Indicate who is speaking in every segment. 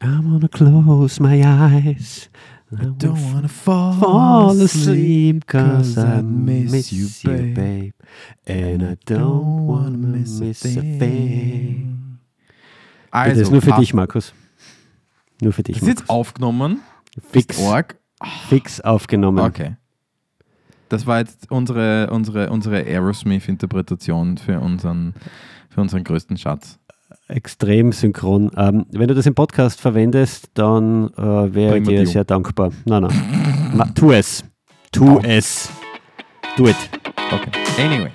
Speaker 1: I wanna close my eyes. I
Speaker 2: Don't wanna fall,
Speaker 1: fall asleep cause I miss you, babe. And I don't wanna miss a thing.
Speaker 2: Also,
Speaker 1: das ist nur für dich, Markus. Nur für dich,
Speaker 2: Das ist jetzt aufgenommen.
Speaker 1: Fix,
Speaker 2: Org.
Speaker 1: fix aufgenommen.
Speaker 2: Okay. Das war jetzt unsere, unsere, unsere Aerosmith-Interpretation für unseren, für unseren größten Schatz.
Speaker 1: Extrem synchron. Ähm, wenn du das im Podcast verwendest, dann äh, wäre ich dir sehr dankbar. Nein, nein. Ma, tu es. Tu
Speaker 2: Au.
Speaker 1: es. Do it.
Speaker 2: Okay. Anyway.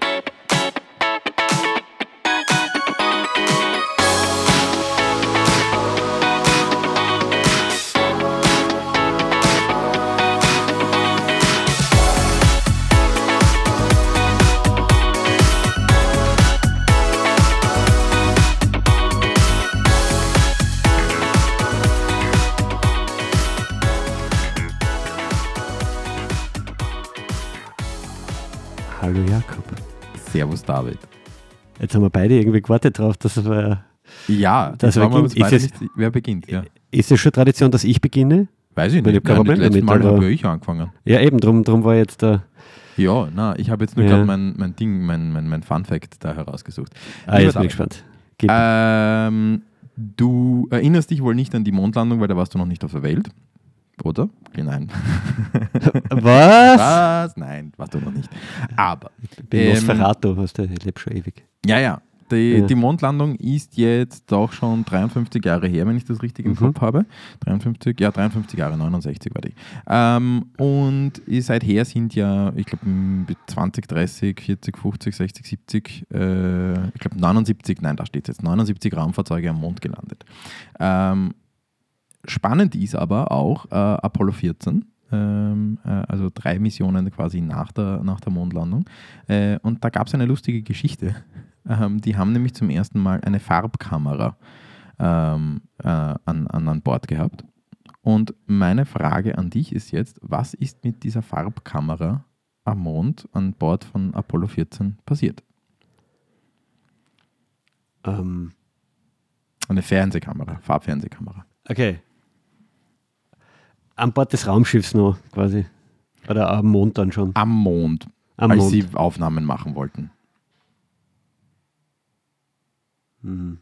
Speaker 2: David.
Speaker 1: Jetzt haben wir beide irgendwie gewartet drauf, dass wir.
Speaker 2: Ja,
Speaker 1: Das
Speaker 2: das war
Speaker 1: beginnt- ist es-
Speaker 2: nicht, wer beginnt. Ja.
Speaker 1: Ist es schon Tradition, dass ich beginne?
Speaker 2: Weiß ich
Speaker 1: Ich
Speaker 2: nicht.
Speaker 1: kein
Speaker 2: Nein,
Speaker 1: Problem
Speaker 2: das letzte
Speaker 1: damit,
Speaker 2: Mal habe ja ich angefangen.
Speaker 1: Ja, eben, drum, drum war jetzt der.
Speaker 2: Ja, na, ich habe jetzt nur
Speaker 1: Ja.
Speaker 2: gerade mein, mein Ding, mein, mein, mein Fun Fact da herausgesucht.
Speaker 1: Ah,
Speaker 2: Lieber
Speaker 1: jetzt bin ich gespannt.
Speaker 2: Ähm, du erinnerst dich wohl nicht an die Mondlandung, weil da warst du noch nicht auf der Welt. Oder? Nein.
Speaker 1: Was?
Speaker 2: Was? Nein, warst du noch nicht. Aber,
Speaker 1: Ich bin
Speaker 2: Ähm,
Speaker 1: Nosferatu, hast du, ich lebe schon ewig.
Speaker 2: ja, ja. Die,
Speaker 1: Ja.
Speaker 2: die Mondlandung ist jetzt doch schon 53 Jahre her, wenn ich das richtig im
Speaker 1: Mhm.
Speaker 2: Kopf habe. 53, ja, 53 Jahre, 69 war die. Ähm, und seither sind ja, ich glaube, 20, 30, 40, 50, 60, 70, äh, ich glaube 79, nein, da steht jetzt, 79 Raumfahrzeuge am Mond gelandet. Ähm, spannend ist aber auch äh, Apollo 14. ähm, äh, Also drei Missionen quasi nach der, nach der Mondlandung. Äh, und da gab es eine lustige Geschichte. Ähm, die haben nämlich zum ersten Mal eine Farbkamera ähm, äh, an, an, an Bord gehabt. Und meine Frage an dich ist jetzt, was ist mit dieser Farbkamera am Mond an Bord von Apollo 14 passiert?
Speaker 1: Ähm,
Speaker 2: Eine Fernsehkamera, Farbfernsehkamera.
Speaker 1: okay. An Bord des Raumschiffs noch quasi. Oder am Mond dann schon.
Speaker 2: Am Mond,
Speaker 1: Am
Speaker 2: als
Speaker 1: Mond.
Speaker 2: sie Aufnahmen machen wollten.
Speaker 1: Mhm.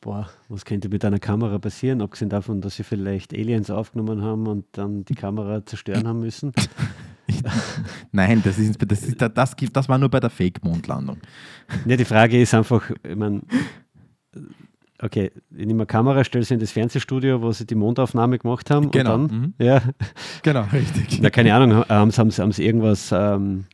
Speaker 1: Boah, was könnte mit einer Kamera passieren, abgesehen davon, dass sie vielleicht Aliens aufgenommen haben und dann die Kamera zerstören haben müssen?
Speaker 2: Nein, das, ist, das, ist, das, das war nur bei der Fake-Mondlandung.
Speaker 1: Ne, die Frage ist einfach, ich meine, okay, ich nehme eine Kamera, stelle sie in das Fernsehstudio, wo sie die Mondaufnahme gemacht haben.
Speaker 2: Genau,
Speaker 1: Und dann,
Speaker 2: mhm.
Speaker 1: ja,
Speaker 2: Genau, richtig.
Speaker 1: na, keine Ahnung, haben sie, haben sie, haben sie irgendwas, ähm,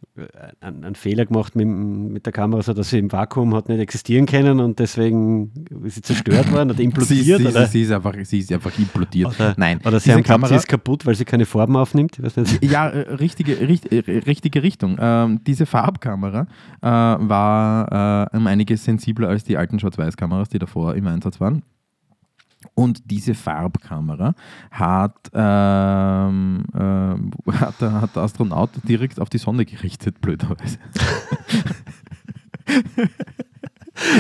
Speaker 1: einen, Fehler gemacht mit, mit der Kamera, so dass sie im Vakuum hat nicht existieren können und deswegen ist sie zerstört worden oder
Speaker 2: Sie,
Speaker 1: implodiert?
Speaker 2: sie,
Speaker 1: oder?
Speaker 2: sie, ist einfach, sie ist einfach implodiert.
Speaker 1: Oder,
Speaker 2: Nein,
Speaker 1: oder sie haben sie
Speaker 2: Kamera-
Speaker 1: ist kaputt, weil sie keine Farben aufnimmt.
Speaker 2: Ja, äh, richtige, richt, äh, richtige Richtung. Ähm, diese Farbkamera äh, war äh, um einiges sensibler als die alten Schwarz-Weiß-Kameras, die davor im Einsatz waren. Und diese Farbkamera hat, ähm, ähm, hat, der, hat der Astronaut direkt auf die Sonne gerichtet, blöderweise.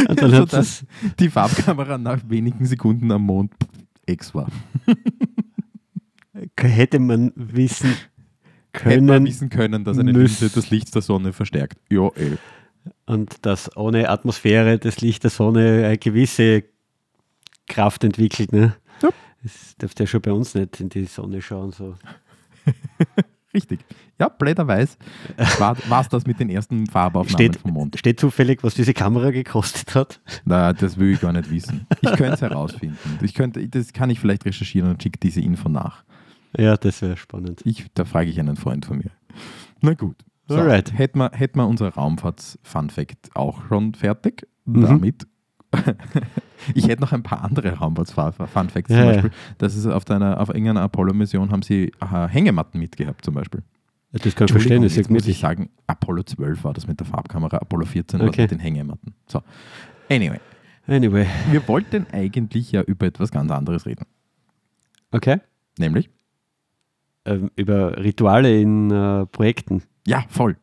Speaker 1: Und dann hat sie
Speaker 2: die Farbkamera nach wenigen Sekunden am Mond Ex war.
Speaker 1: hätte man wissen
Speaker 2: Hätte man
Speaker 1: können
Speaker 2: wissen können, dass eine. Linse das Licht der Sonne verstärkt. Ja, eh.
Speaker 1: und dass ohne Atmosphäre das Licht der Sonne eine gewisse Kraft entwickelt. Ne?
Speaker 2: Ja.
Speaker 1: Das dürfte ja schon bei uns nicht in die Sonne schauen. So.
Speaker 2: Richtig. Ja, blöderweise war es das mit den ersten Farbaufnahmen
Speaker 1: Steht,
Speaker 2: vom Mond.
Speaker 1: steht zufällig, was diese Kamera gekostet hat.
Speaker 2: Na, das will ich gar nicht wissen. Ich könnte es herausfinden. Ich könnte, das kann ich vielleicht recherchieren und schicke diese Info nach.
Speaker 1: Ja, das wäre spannend.
Speaker 2: Ich, da frage ich einen Freund von mir. Na gut. So,
Speaker 1: Alright.
Speaker 2: Hätten wir, hätten wir unser Raumfahrts-Fun-Fact auch schon fertig.
Speaker 1: Mhm.
Speaker 2: Damit. ich hätte noch ein paar andere Raumfahrts-Fun-Facts.
Speaker 1: Ja,
Speaker 2: zum
Speaker 1: ja.
Speaker 2: Beispiel, dass es auf, deiner, auf irgendeiner Apollo-Mission haben sie äh, Hängematten mitgehabt, zum Beispiel.
Speaker 1: Das kann ich verstehen, das ist
Speaker 2: jetzt muss ich sagen, Apollo 12 war das mit der Farbkamera, Apollo 14 war das
Speaker 1: Okay.
Speaker 2: mit den Hängematten. So. Anyway,
Speaker 1: Anyway,
Speaker 2: wir wollten eigentlich ja über etwas ganz anderes reden.
Speaker 1: okay.
Speaker 2: Nämlich,
Speaker 1: Ähm, über Rituale in äh, Projekten.
Speaker 2: ja, voll.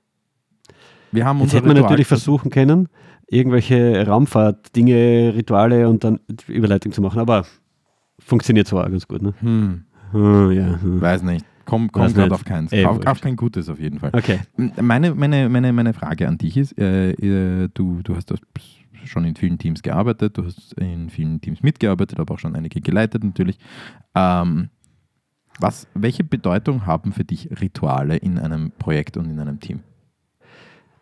Speaker 2: Wir haben
Speaker 1: Jetzt
Speaker 2: unser
Speaker 1: hätte man
Speaker 2: Ritual-
Speaker 1: natürlich versuchen können, irgendwelche Raumfahrt-Dinge, Rituale und dann Überleitung zu machen. Aber funktioniert zwar ganz gut. Ne?
Speaker 2: Hm,
Speaker 1: Hm, ja, hm.
Speaker 2: weiß nicht. Komm, komm gerade
Speaker 1: nicht.
Speaker 2: auf keins.
Speaker 1: Eh,
Speaker 2: Kauf,
Speaker 1: wurscht.
Speaker 2: kauf kein Gutes auf jeden Fall.
Speaker 1: Okay.
Speaker 2: Meine, meine, meine, meine Frage an dich ist, äh, äh, du, du hast das schon in vielen Teams gearbeitet, du hast in vielen Teams mitgearbeitet, aber auch schon einige geleitet natürlich. Ähm, was, welche Bedeutung haben für dich Rituale in einem Projekt und in einem Team?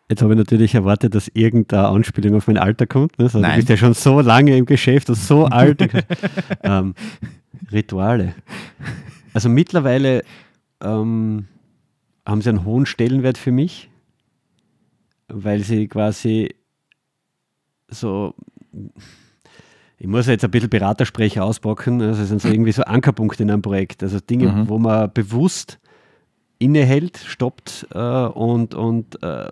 Speaker 1: Jetzt habe ich natürlich erwartet, dass irgendeine Anspielung auf mein Alter kommt. Ne? Also,
Speaker 2: Nein.
Speaker 1: Du bist ja schon so lange im Geschäft und so alt. ähm, Rituale. Also mittlerweile ähm, haben sie einen hohen Stellenwert für mich, weil sie quasi so, ich muss jetzt ein bisschen Beratersprecher auspacken, also es sind so irgendwie so Ankerpunkte in einem Projekt, also Dinge,
Speaker 2: Mhm.
Speaker 1: wo man bewusst innehält, stoppt äh, und, und äh,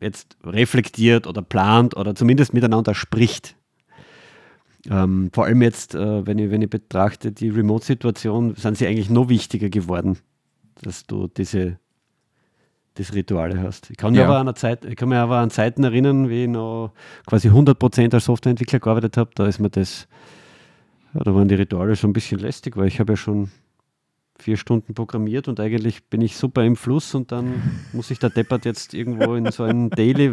Speaker 1: jetzt reflektiert oder plant oder zumindest miteinander spricht. Ähm, vor allem jetzt, äh, wenn, ich, wenn ich betrachte, die Remote-Situation, sind sie eigentlich noch wichtiger geworden, dass du diese, diese Rituale hast. Ich kann, mich
Speaker 2: Ja.
Speaker 1: aber an Zeit, ich kann mich aber an Zeiten erinnern, wie ich noch quasi 100% als Softwareentwickler gearbeitet habe. Da ist mir das, ja, da waren die Rituale schon ein bisschen lästig, weil ich habe ja schon vier Stunden programmiert und eigentlich bin ich super im Fluss und dann muss ich da deppert jetzt irgendwo in so ein Daily,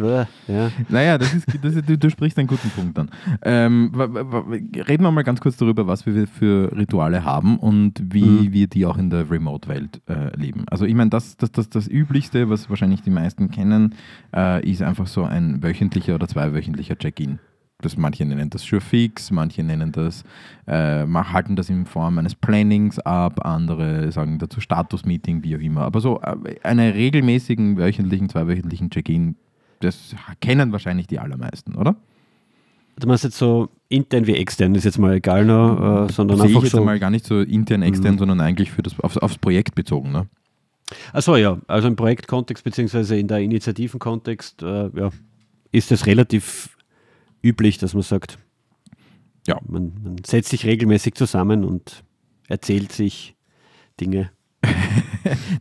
Speaker 1: ja.
Speaker 2: Naja, das ist, das ist, du, du sprichst einen guten Punkt an. Ähm, reden wir mal ganz kurz darüber, was wir für Rituale haben und wie
Speaker 1: Mhm.
Speaker 2: wir die auch in der Remote-Welt äh, leben. Also ich meine, das, das, das, das Üblichste, was wahrscheinlich die meisten kennen, äh, ist einfach so ein wöchentlicher oder zweiwöchentlicher Check-in. Das, manche nennen das Sure Fix, manche nennen das, äh, halten das in Form eines Plannings ab, andere sagen dazu Status-Meeting, wie auch immer. Aber so äh, einen regelmäßigen wöchentlichen, zweiwöchentlichen Check-in, das kennen wahrscheinlich die allermeisten, oder?
Speaker 1: Du meinst jetzt so intern wie extern, ist jetzt mal egal noch, äh, sondern
Speaker 2: Sehe ich
Speaker 1: einfach
Speaker 2: jetzt
Speaker 1: so.
Speaker 2: mal gar nicht so intern, extern,
Speaker 1: Mhm.
Speaker 2: sondern eigentlich für das, aufs, aufs Projekt bezogen. Ne?
Speaker 1: Achso, ja, also im Projektkontext beziehungsweise in der Initiativenkontext äh, ja, ist es relativ üblich, dass man sagt,
Speaker 2: Ja.
Speaker 1: man, man setzt sich regelmäßig zusammen und erzählt sich Dinge.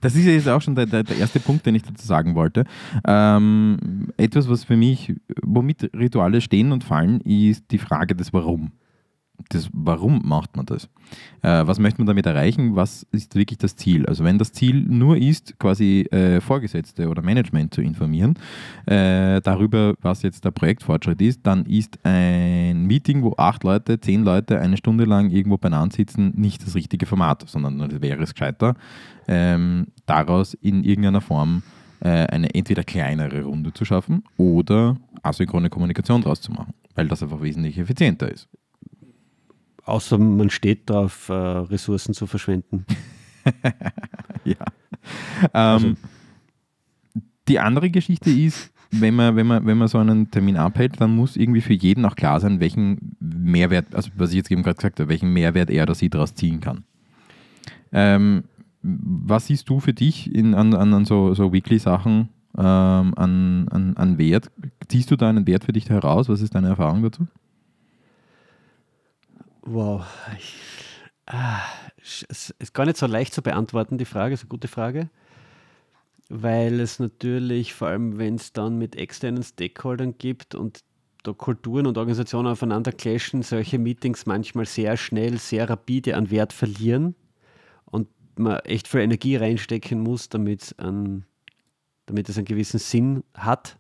Speaker 2: Das ist ja jetzt auch schon der, der, der erste Punkt, den ich dazu sagen wollte. Ähm, etwas, was für mich, womit Rituale stehen und fallen, ist die Frage des Warum. Das, warum macht man das? Äh, was möchte man damit erreichen? Was ist wirklich das Ziel? Also wenn das Ziel nur ist, quasi äh, Vorgesetzte oder Management zu informieren äh, darüber, was jetzt der Projektfortschritt ist, dann ist ein Meeting, wo acht Leute, zehn Leute eine Stunde lang irgendwo beieinander sitzen, nicht das richtige Format, sondern wäre es gescheiter, ähm, daraus in irgendeiner Form äh, eine entweder kleinere Runde zu schaffen oder asynchrone Kommunikation draus zu machen, weil das einfach wesentlich effizienter ist.
Speaker 1: Außer man steht darauf, äh, Ressourcen zu verschwenden.
Speaker 2: ja. Ähm,
Speaker 1: Also-
Speaker 2: die andere Geschichte ist, wenn man, wenn, man, wenn man so einen Termin abhält, dann muss irgendwie für jeden auch klar sein, welchen Mehrwert, also was ich jetzt eben gerade gesagt habe, welchen Mehrwert er oder sie daraus ziehen kann. Ähm, was siehst du für dich in, an, an, an so, so Weekly-Sachen ähm, an, an, an Wert? Ziehst du da einen Wert für dich heraus? Was ist deine Erfahrung dazu?
Speaker 1: Wow. Ich, ah, es ist gar nicht so leicht zu beantworten, die Frage, ist eine gute Frage. Weil es natürlich, vor allem wenn es dann mit externen Stakeholdern gibt und da Kulturen und Organisationen aufeinander clashen, solche Meetings manchmal sehr schnell, sehr rapide an Wert verlieren und man echt viel Energie reinstecken muss, damit, ein, damit es einen gewissen Sinn hat.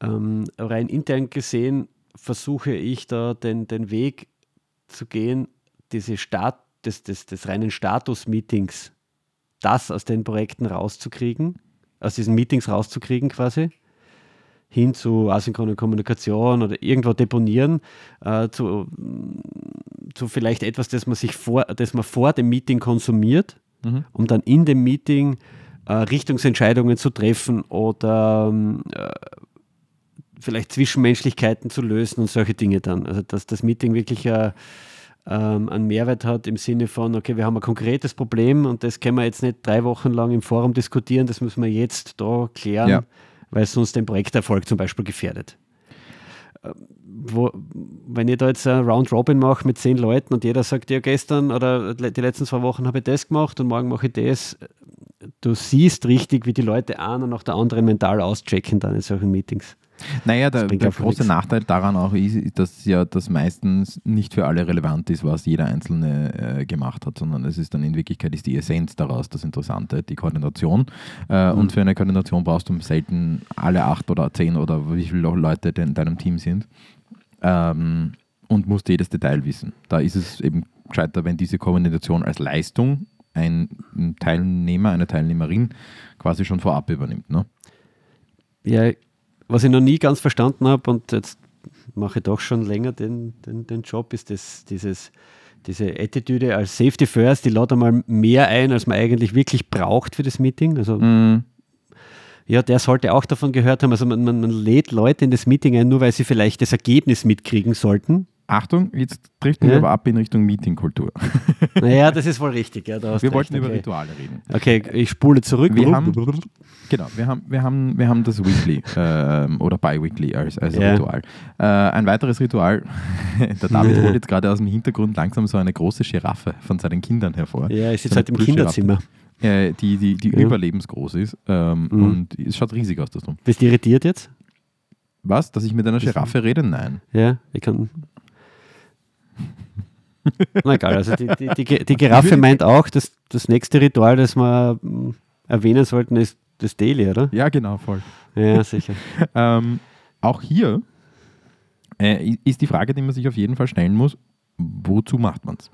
Speaker 1: Ähm, rein intern gesehen versuche ich da den, den Weg zu gehen, diese Stat des, des, des reinen Status-Meetings, das aus den Projekten rauszukriegen, aus diesen Meetings rauszukriegen quasi, hin zu asynchroner Kommunikation oder irgendwo deponieren, äh, zu, zu vielleicht etwas, das man sich vor, das man vor dem Meeting konsumiert,
Speaker 2: Mhm.
Speaker 1: um dann in dem Meeting äh, Richtungsentscheidungen zu treffen oder ähm, äh, vielleicht Zwischenmenschlichkeiten zu lösen und solche Dinge dann. Also dass das Meeting wirklich äh, ähm, einen Mehrwert hat im Sinne von, okay, wir haben ein konkretes Problem und das können wir jetzt nicht drei Wochen lang im Forum diskutieren, das müssen wir jetzt da klären,
Speaker 2: Ja.
Speaker 1: weil es sonst den Projekterfolg zum Beispiel gefährdet. Ähm, Wo, wenn ich da jetzt ein Round Robin mache mit zehn Leuten und jeder sagt, ja, gestern oder die letzten zwei Wochen habe ich das gemacht und morgen mache ich das, du siehst richtig, wie die Leute einer nach der anderen mental auschecken dann in solchen Meetings.
Speaker 2: Naja, der, der große nichts. Nachteil daran auch ist, dass ja das meistens nicht für alle relevant ist, was jeder Einzelne äh, gemacht hat, sondern es ist dann in Wirklichkeit ist die Essenz daraus das Interessante, die Koordination. Äh, mhm. Und für eine Koordination brauchst du selten alle acht oder zehn oder wie viele Leute in deinem Team sind. Ähm, und musst jedes Detail wissen. Da ist es eben gescheiter, wenn diese Koordination als Leistung ein Teilnehmer, eine Teilnehmerin quasi schon vorab übernimmt. Ne?
Speaker 1: Ja, was ich noch nie ganz verstanden habe und jetzt mache ich doch schon länger den, den, den Job, ist das, dieses, diese Attitüde als Safety First, die lädt einmal mehr ein, als man eigentlich wirklich braucht für das Meeting. Also mm. ja, der sollte auch davon gehört haben. Also man, man, man lädt Leute in das Meeting ein, nur weil sie vielleicht das Ergebnis mitkriegen sollten.
Speaker 2: Achtung, jetzt driften ja? wir aber ab in Richtung Meetingkultur.
Speaker 1: Naja, das ist wohl richtig. Ja,
Speaker 2: wir wollten recht. über okay. Rituale reden.
Speaker 1: Okay, ich spule zurück.
Speaker 2: Wir haben, genau, wir haben, wir haben, wir haben das Weekly äh, oder Bi-Weekly als, als ja. Ritual. Äh, ein weiteres Ritual, der David holt jetzt gerade aus dem Hintergrund langsam so eine große Giraffe von seinen Kindern hervor.
Speaker 1: Ja, ich sitze halt im Kinderzimmer.
Speaker 2: Äh, die die, die überlebensgroß ist ähm, mhm. und es schaut riesig aus, das Drum.
Speaker 1: Bist du irritiert jetzt?
Speaker 2: Was? Dass ich mit einer Giraffe rede? Nein.
Speaker 1: Ja, ich kann. Na egal, also die, die, die, die Giraffe meint auch, dass das nächste Ritual, das wir hm, erwähnen sollten, ist das Daily, oder?
Speaker 2: Ja, genau, voll.
Speaker 1: Ja, sicher.
Speaker 2: ähm, auch hier äh, ist die Frage, die man sich auf jeden Fall stellen muss, wozu macht man es?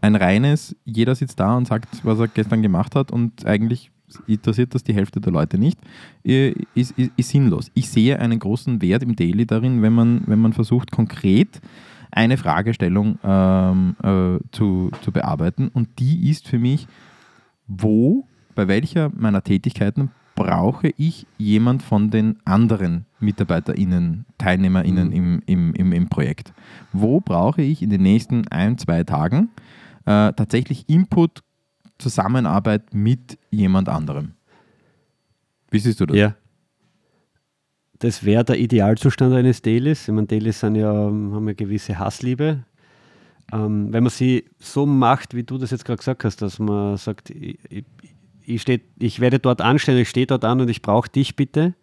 Speaker 2: Ein reines, jeder sitzt da und sagt, was er gestern gemacht hat und eigentlich interessiert das die Hälfte der Leute nicht, äh, ist, ist, ist sinnlos. Ich sehe einen großen Wert im Daily darin, wenn man, wenn man versucht, konkret eine Fragestellung ähm, äh, zu, zu bearbeiten und die ist für mich, wo, bei welcher meiner Tätigkeiten brauche ich jemand von den anderen MitarbeiterInnen, TeilnehmerInnen mhm. im, im, im, im Projekt? Wo brauche ich in den nächsten ein, zwei Tagen äh, tatsächlich Input, Zusammenarbeit mit jemand anderem? Wie siehst du das?
Speaker 1: Ja, das wäre der Idealzustand eines Dailies. Ich meine, Dailies sind ja, haben eine gewisse Hassliebe. Ähm, wenn man sie so macht, wie du das jetzt gerade gesagt hast, dass man sagt, ich, ich, steh, ich werde dort anstehen, ich stehe dort an und ich brauche dich bitte,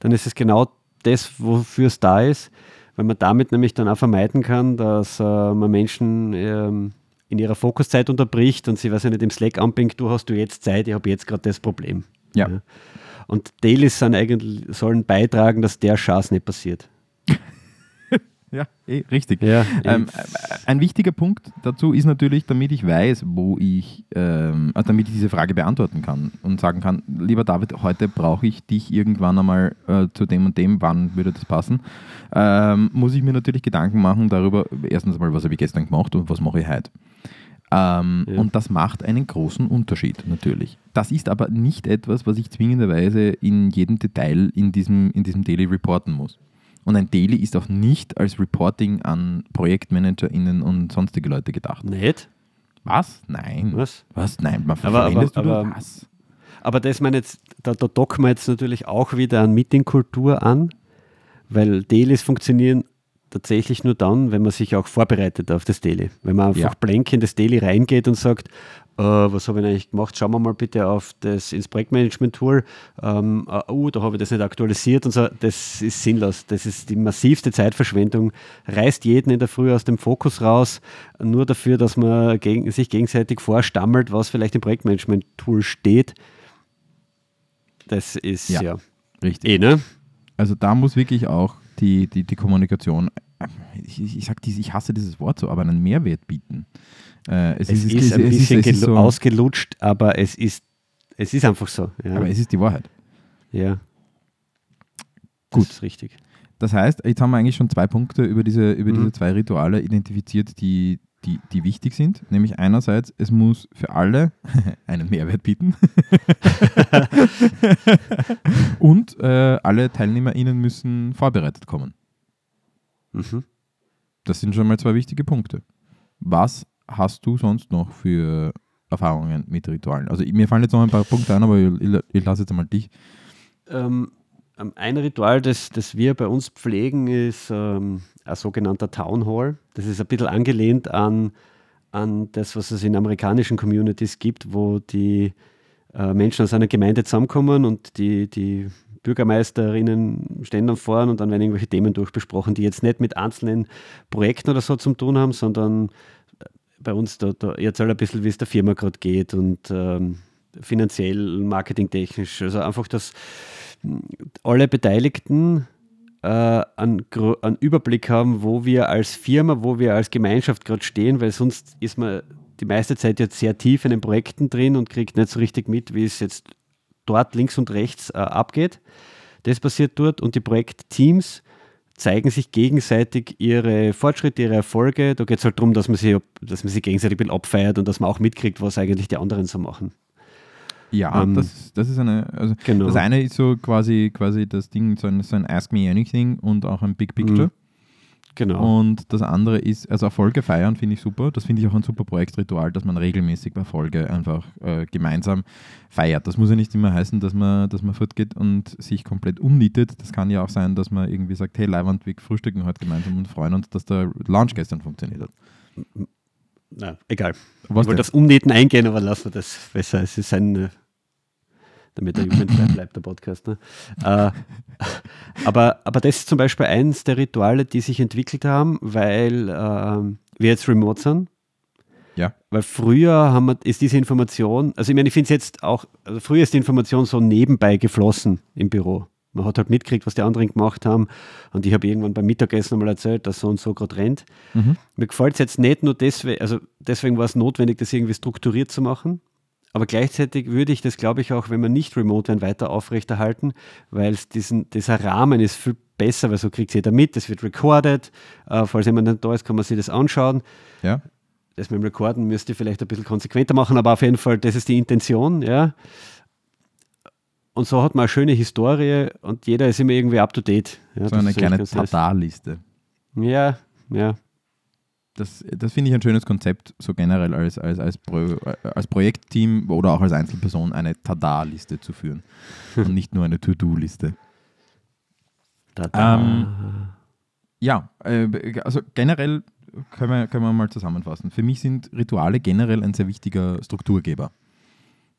Speaker 1: dann ist es genau das, wofür es da ist, weil man damit nämlich dann auch vermeiden kann, dass äh, man Menschen ähm, in ihrer Fokuszeit unterbricht und sie, weiß ich nicht, im Slack anbringt, du hast du jetzt Zeit, ich habe jetzt gerade das Problem.
Speaker 2: Ja. ja.
Speaker 1: Und Dailies sind eigentlich, sollen beitragen, dass der Schatz nicht passiert.
Speaker 2: Ja, eh, richtig. Ja, ähm, ein wichtiger Punkt dazu ist natürlich, damit ich weiß, wo ich, ähm, also damit ich diese Frage beantworten kann und sagen kann, lieber David, heute brauche ich dich irgendwann einmal äh, zu dem und dem, wann würde das passen, ähm, muss ich mir natürlich Gedanken machen darüber, erstens mal, was habe ich gestern gemacht und was mache ich heute. Ähm, ja. Und das macht einen großen Unterschied natürlich. Das ist aber nicht etwas, was ich zwingenderweise in jedem Detail in diesem, in diesem Daily reporten muss. Und ein Daily ist auch nicht als Reporting an ProjektmanagerInnen und sonstige Leute gedacht.
Speaker 1: Nicht?
Speaker 2: Was? Nein.
Speaker 1: Was?
Speaker 2: Was? Nein, man
Speaker 1: aber, aber, aber, was? Aber das meine jetzt, da, da docken wir jetzt natürlich auch wieder an Meetingkultur an, weil Dailies funktionieren tatsächlich nur dann, wenn man sich auch vorbereitet auf das Daily. Wenn man einfach ja. blank in das Daily reingeht und sagt, äh, was habe ich eigentlich gemacht? Schauen wir mal bitte auf das ins Projektmanagement-Tool. Ähm, uh, uh, da habe ich das nicht aktualisiert und so. Das ist sinnlos. Das ist die massivste Zeitverschwendung. Reißt jeden in der Früh aus dem Fokus raus, nur dafür, dass man gegen, sich gegenseitig vorstammelt, was vielleicht im Projektmanagement-Tool steht. Das ist ja, ja
Speaker 2: richtig. Eh, ne? Also da muss wirklich auch die, die, die Kommunikation, ich, ich, sag dies, ich hasse dieses Wort so, aber einen Mehrwert bieten.
Speaker 1: Äh, es, es, ist, ist, ein es bisschen ist, so, ausgelutscht, aber es ist, es ist einfach so.
Speaker 2: Ja. Aber es ist die Wahrheit.
Speaker 1: Ja.
Speaker 2: Gut.
Speaker 1: Das ist richtig.
Speaker 2: Das heißt, jetzt haben wir eigentlich schon zwei Punkte über diese, über mhm. diese zwei Rituale identifiziert, die, die, die wichtig sind. Nämlich einerseits, es muss für alle einen Mehrwert bieten. Und äh, alle TeilnehmerInnen müssen vorbereitet kommen. Mhm. Das sind schon mal zwei wichtige Punkte. Was hast du sonst noch für Erfahrungen mit Ritualen? Also mir fallen jetzt noch ein paar Punkte ein, aber ich, ich, lasse jetzt einmal dich.
Speaker 1: Ähm, ähm, ein Ritual, das, das wir bei uns pflegen, ist ähm, ein sogenannter Town Hall. Das ist ein bisschen angelehnt an, an das, was es in amerikanischen Communities gibt, wo die äh, Menschen aus einer Gemeinde zusammenkommen und die, die Bürgermeisterinnen stehen dann vorne und dann werden irgendwelche Themen durchbesprochen, die jetzt nicht mit einzelnen Projekten oder so zu tun haben, sondern bei uns, da, da erzählt ein bisschen, wie es der Firma gerade geht und ähm, finanziell, marketingtechnisch. Also einfach, dass alle Beteiligten äh, einen, einen, Überblick haben, wo wir als Firma, wo wir als Gemeinschaft gerade stehen, weil sonst ist man die meiste Zeit jetzt sehr tief in den Projekten drin und kriegt nicht so richtig mit, wie es jetzt dort links und rechts äh, abgeht. Das passiert dort und die Projektteams zeigen sich gegenseitig ihre Fortschritte, ihre Erfolge. Da geht es halt darum, dass man, sie, dass man sie gegenseitig ein bisschen abfeiert und dass man auch mitkriegt, was eigentlich die anderen so machen.
Speaker 2: Ja, ähm, das, das ist eine, also genau. das eine ist so quasi, quasi das Ding, so ein, so ein Ask Me Anything und auch ein Big Picture. Mhm. Genau. Und das andere ist, also Erfolge feiern finde ich super. Das finde ich auch ein super Projektritual, dass man regelmäßig Erfolge einfach äh, gemeinsam feiert. Das muss ja nicht immer heißen, dass man, dass man fortgeht und sich komplett umnietet. Das kann ja auch sein, dass man irgendwie sagt, hey Leiwand, wir frühstücken heute gemeinsam und freuen uns, dass der Launch gestern funktioniert hat.
Speaker 1: Na, egal. Was ich wollte aufs Umnähten eingehen, aber lassen wir das besser. Es ist ein äh, damit der jugendfrei bleibt, der Podcast. Ne? Äh, aber, aber das ist zum Beispiel eines der Rituale, die sich entwickelt haben, weil äh, wir jetzt remote sind.
Speaker 2: Ja.
Speaker 1: Weil früher haben wir, ist diese Information, also ich meine, ich finde es jetzt auch, also früher ist die Information so nebenbei geflossen im Büro. Man hat halt mitgekriegt, was die anderen gemacht haben. Und ich habe irgendwann beim Mittagessen einmal erzählt, dass so und so gerade rennt. Mhm. Mir gefällt es jetzt nicht nur deswegen, also deswegen war es notwendig, das irgendwie strukturiert zu machen. Aber gleichzeitig würde ich das, glaube ich, auch, wenn wir nicht remote werden, weiter aufrechterhalten, weil diesen, dieser Rahmen ist viel besser, weil so kriegt jeder mit, es wird recorded. Äh, falls jemand nicht da ist, kann man sich das anschauen.
Speaker 2: Ja.
Speaker 1: Das mit dem Recorden müsst ihr vielleicht ein bisschen konsequenter machen, aber auf jeden Fall, das ist die Intention, ja. Und so hat man eine schöne Historie und jeder ist immer irgendwie up to date.
Speaker 2: Ja, so eine kleine Tatar-Liste.
Speaker 1: Ja, ja
Speaker 2: das, das finde ich ein schönes Konzept, so generell als, als, als, Pro, als Projektteam oder auch als Einzelperson eine Tada-Liste zu führen und nicht nur eine To-Do-Liste. Ähm, ja, äh, also generell können wir, können wir mal zusammenfassen. Für mich sind Rituale generell ein sehr wichtiger Strukturgeber.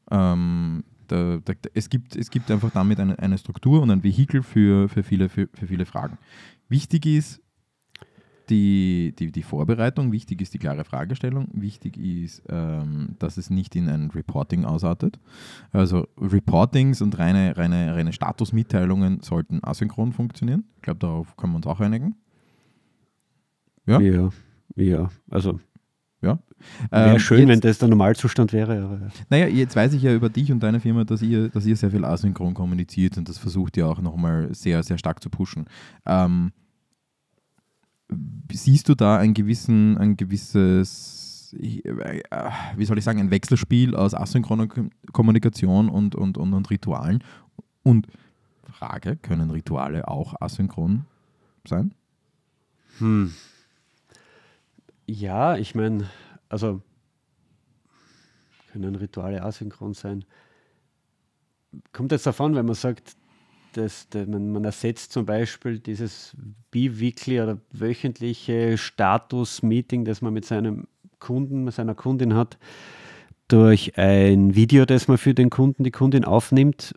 Speaker 2: Ähm, da, da, es, gibt, es gibt einfach damit eine, eine Struktur und ein Vehikel für, für, viele, für, für viele Fragen. Wichtig ist, die, die, die Vorbereitung, wichtig ist die klare Fragestellung, wichtig ist, ähm, dass es nicht in ein Reporting ausartet. Also Reportings und reine, reine, reine Statusmitteilungen sollten asynchron funktionieren. Ich glaube, darauf können wir uns auch einigen.
Speaker 1: Ja, ja, ja. also
Speaker 2: ja.
Speaker 1: Wäre ähm, schön, jetzt, wenn das der Normalzustand wäre. Aber
Speaker 2: Naja, jetzt weiß ich ja über dich und deine Firma, dass ihr, dass ihr sehr viel asynchron kommuniziert und das versucht ihr auch nochmal sehr, sehr stark zu pushen. Ähm, siehst du da ein, gewissen, ein gewisses, wie soll ich sagen, ein Wechselspiel aus asynchroner Kommunikation und, und, und, und Ritualen? Und Frage, können Rituale auch asynchron sein?
Speaker 1: Hm. Ja, ich meine, also können Rituale asynchron sein. Kommt jetzt davon, wenn man sagt, das, das, man, man, ersetzt zum Beispiel dieses bi-weekly oder wöchentliche Status-Meeting, das man mit seinem Kunden, mit seiner Kundin hat, durch ein Video, das man für den Kunden, die Kundin aufnimmt,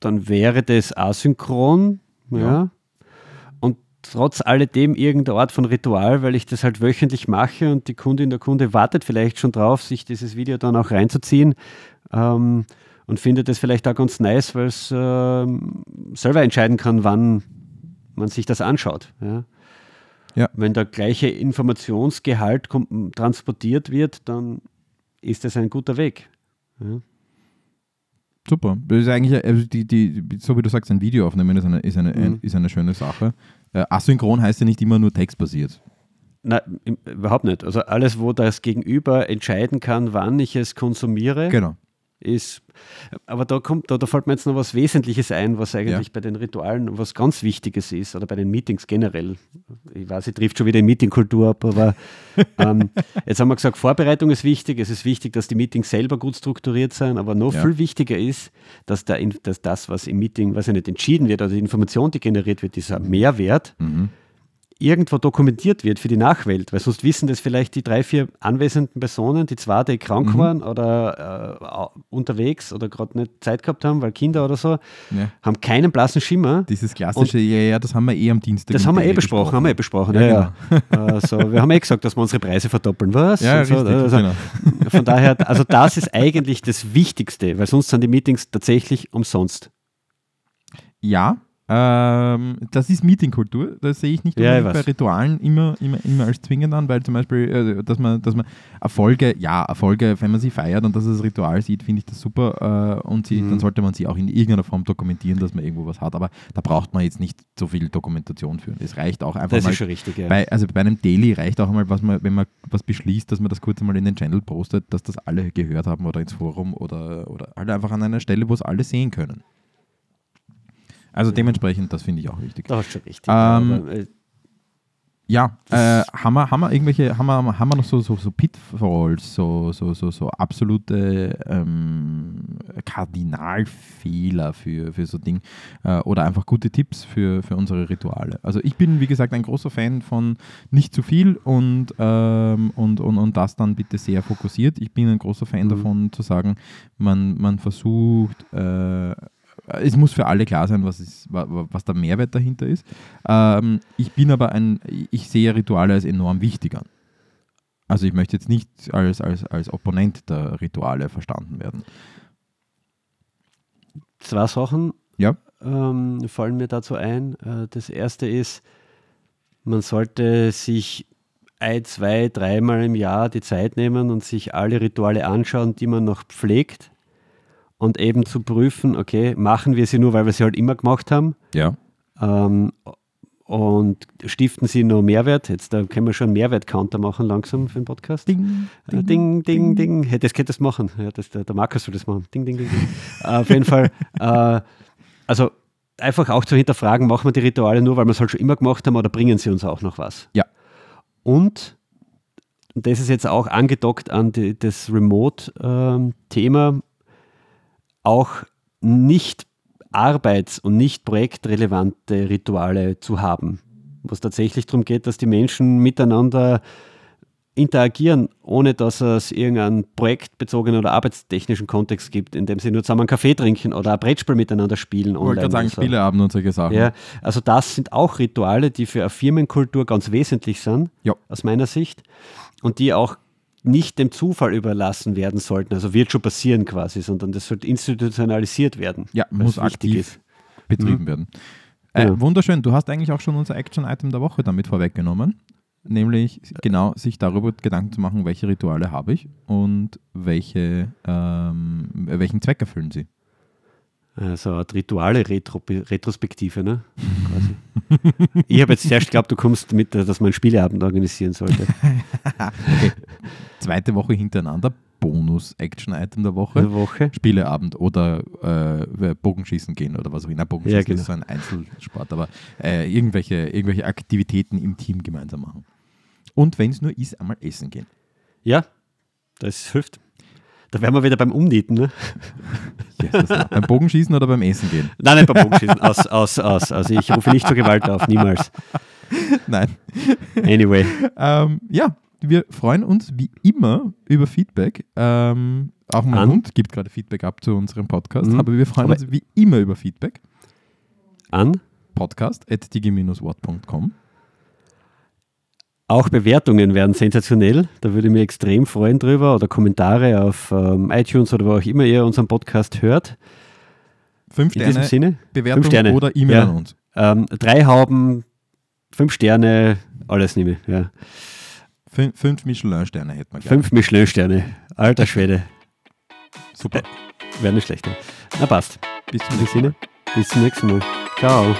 Speaker 1: dann wäre das asynchron. Ja. ja. Trotz alledem irgendeine Art von Ritual, weil ich das halt wöchentlich mache und die Kundin, der Kunde wartet vielleicht schon drauf, sich dieses Video dann auch reinzuziehen. Ähm, und findet es vielleicht auch ganz nice, weil es äh, selber entscheiden kann, wann man sich das anschaut. Ja. Ja. Wenn der gleiche Informationsgehalt transportiert wird, dann ist das ein guter Weg. Ja.
Speaker 2: Super. Das ist eigentlich, also die, die, so wie du sagst, ein Video aufnehmen ist eine, ist eine, mhm. ist eine schöne Sache. Äh, asynchron heißt ja nicht immer nur textbasiert.
Speaker 1: Nein, überhaupt nicht. Also alles, wo das Gegenüber entscheiden kann, wann ich es konsumiere,
Speaker 2: genau
Speaker 1: ist. Aber da kommt, da, da fällt mir jetzt noch was Wesentliches ein, was eigentlich ja. bei den Ritualen was ganz Wichtiges ist oder bei den Meetings generell. Ich weiß, ich trifft schon wieder die Meetingkultur ab, aber ähm, jetzt haben wir gesagt, Vorbereitung ist wichtig. Es ist wichtig, dass die Meetings selber gut strukturiert sind, aber noch ja. viel wichtiger ist, dass, der, dass das, was im Meeting, was ja nicht entschieden wird, also die Information, die generiert wird, dieser Mehrwert. Mhm irgendwo dokumentiert wird für die Nachwelt, weil sonst wissen das vielleicht die drei, vier anwesenden Personen, die zwei, die krank
Speaker 2: Mhm.
Speaker 1: waren oder äh, unterwegs oder gerade nicht Zeit gehabt haben, weil Kinder oder so,
Speaker 2: Ja.
Speaker 1: haben keinen blassen Schimmer.
Speaker 2: Dieses klassische, ja, ja, das haben wir eh am Dienstag.
Speaker 1: Das haben wir eh besprochen, haben wir eh besprochen.
Speaker 2: Ja,
Speaker 1: Ja, ja. Äh, so, wir haben eh gesagt, dass wir unsere Preise verdoppeln. Was?
Speaker 2: Ja,
Speaker 1: Und so,
Speaker 2: richtig,
Speaker 1: also,
Speaker 2: genau.
Speaker 1: Von daher, also das ist eigentlich das Wichtigste, weil sonst sind die Meetings tatsächlich umsonst.
Speaker 2: Ja, ähm, das ist Meetingkultur. Das sehe ich nicht
Speaker 1: Ja, ich
Speaker 2: bei. Ritualen immer, immer, immer als zwingend an, weil zum Beispiel, äh, dass man, dass man Erfolge, ja, Erfolge, wenn man sie feiert und das als Ritual sieht, finde ich das super. Äh, und sie,
Speaker 1: Mhm.
Speaker 2: dann sollte man sie auch in irgendeiner Form dokumentieren, dass man irgendwo was hat. Aber da braucht man jetzt nicht so viel Dokumentation für. Es reicht auch einfach
Speaker 1: Das
Speaker 2: mal.
Speaker 1: ist schon richtig, ja.
Speaker 2: Bei, also bei einem Daily reicht auch einmal, was man, wenn man was beschließt, dass man das kurz einmal in den Channel postet, dass das alle gehört haben oder ins Forum oder, oder halt einfach an einer Stelle, wo es alle sehen können. Also dementsprechend, das finde ich auch wichtig.
Speaker 1: da hast du schon richtig.
Speaker 2: Ähm,
Speaker 1: aber, äh,
Speaker 2: Ja, äh,
Speaker 1: Das-
Speaker 2: haben, wir, haben wir irgendwelche, haben wir, haben wir noch so, so, so Pitfalls, so, so, so, so absolute ähm, Kardinalfehler für, für so Ding äh, oder einfach gute Tipps für, für unsere Rituale. Also ich bin, wie gesagt, ein großer Fan von nicht zu viel und, ähm, und, und, und das dann bitte sehr fokussiert. Ich bin ein großer Fan
Speaker 1: Mhm.
Speaker 2: davon zu sagen, man, man versucht, äh, es muss für alle klar sein, was, ist, wa- wa- was der Mehrwert dahinter ist. Ähm, ich bin aber ein, ich sehe Rituale als enorm wichtig an. Also ich möchte jetzt nicht als, als, als Opponent der Rituale verstanden werden.
Speaker 1: zwei Sachen
Speaker 2: Ja,
Speaker 1: ähm, fallen mir dazu ein. Äh, das erste ist, man sollte sich ein, zwei, dreimal im Jahr die Zeit nehmen und sich alle Rituale anschauen, die man noch pflegt und eben zu prüfen, okay, machen wir sie nur, weil wir sie halt immer gemacht haben
Speaker 2: ja.
Speaker 1: ähm, und stiften sie nur Mehrwert. Jetzt da können wir schon einen Mehrwert-Counter machen langsam für den Podcast.
Speaker 2: Ding,
Speaker 1: Ding, ding, ding, ding. Hey, das könntest du machen. Ja, das, der, der Markus soll das machen. Ding, ding, ding, ding. Äh, auf jeden Fall, äh, also einfach auch zu hinterfragen, machen wir die Rituale nur, weil wir es halt schon immer gemacht haben oder bringen sie uns auch noch was?
Speaker 2: Ja.
Speaker 1: Und, und das ist jetzt auch angedockt an die, das Remote-Thema, auch nicht arbeits- und nicht projektrelevante Rituale zu haben, wo es tatsächlich darum geht, dass die Menschen miteinander interagieren, ohne dass es irgendeinen projektbezogenen oder arbeitstechnischen Kontext gibt, in dem sie nur zusammen einen Kaffee trinken oder ein Brettspiel miteinander spielen.
Speaker 2: Ich wollte gerade sagen,
Speaker 1: so.
Speaker 2: Spieleabend und solche Sachen.
Speaker 1: Ja, also das sind auch Rituale, die für eine Firmenkultur ganz wesentlich sind,
Speaker 2: Ja.
Speaker 1: aus meiner Sicht, und die auch nicht dem Zufall überlassen werden sollten. Also wird schon passieren quasi, sondern das sollte institutionalisiert werden.
Speaker 2: Ja, muss aktiv
Speaker 1: ist.
Speaker 2: betrieben
Speaker 1: Mhm.
Speaker 2: werden. Äh,
Speaker 1: Ja.
Speaker 2: Wunderschön, du hast eigentlich auch schon unser Action-Item der Woche damit vorweggenommen. Nämlich genau sich darüber Gedanken zu machen, welche Rituale habe ich und welche, ähm, welchen Zweck erfüllen sie.
Speaker 1: Also eine Rituale-Retrospektive, ne? Quasi. ich habe jetzt zuerst geglaubt, du kommst mit, dass man einen Spieleabend organisieren sollte.
Speaker 2: Zweite Woche hintereinander, Bonus-Action-Item der Woche.
Speaker 1: Eine Woche.
Speaker 2: Spieleabend oder äh, Bogenschießen gehen oder was auch immer. Bogenschießen
Speaker 1: Ja, genau.
Speaker 2: ist so ein Einzelsport, aber äh, irgendwelche, irgendwelche Aktivitäten im Team gemeinsam machen. Und wenn es nur ist, einmal essen gehen.
Speaker 1: Ja, das hilft. Da wären wir wieder beim Umnieten, ne?
Speaker 2: Jesus, beim Bogenschießen oder beim Essen gehen?
Speaker 1: Nein, nicht beim Bogenschießen. Aus, aus, aus. Also ich rufe nicht zur Gewalt auf, niemals.
Speaker 2: Nein.
Speaker 1: Anyway.
Speaker 2: Ähm, ja, wir freuen uns wie immer über Feedback. Ähm, auch mein
Speaker 1: An?
Speaker 2: Hund gibt gerade Feedback ab zu unserem Podcast,
Speaker 1: Mhm.
Speaker 2: aber wir freuen
Speaker 1: Aber-
Speaker 2: uns wie immer über Feedback.
Speaker 1: An.
Speaker 2: Podcast at digi-wort.com.
Speaker 1: Auch Bewertungen wären sensationell. Da würde ich mich extrem freuen drüber. Oder Kommentare auf ähm, iTunes oder wo auch immer ihr unseren Podcast hört.
Speaker 2: Fünf
Speaker 1: In diesem
Speaker 2: Sterne,
Speaker 1: Sinne.
Speaker 2: Bewertung
Speaker 1: fünf Sterne.
Speaker 2: oder E-Mail
Speaker 1: Ja.
Speaker 2: an uns.
Speaker 1: Ähm, drei Hauben, fünf Sterne, alles nehme ich. Ja.
Speaker 2: Fün fünf Michelin-Sterne hätten wir gerne.
Speaker 1: Fünf Michelin-Sterne. Alter Schwede.
Speaker 2: Super.
Speaker 1: Wäre nicht schlecht. ja. Na passt.
Speaker 2: Bis zum
Speaker 1: In
Speaker 2: nächsten Mal.
Speaker 1: Bis zum nächsten Mal. Ciao.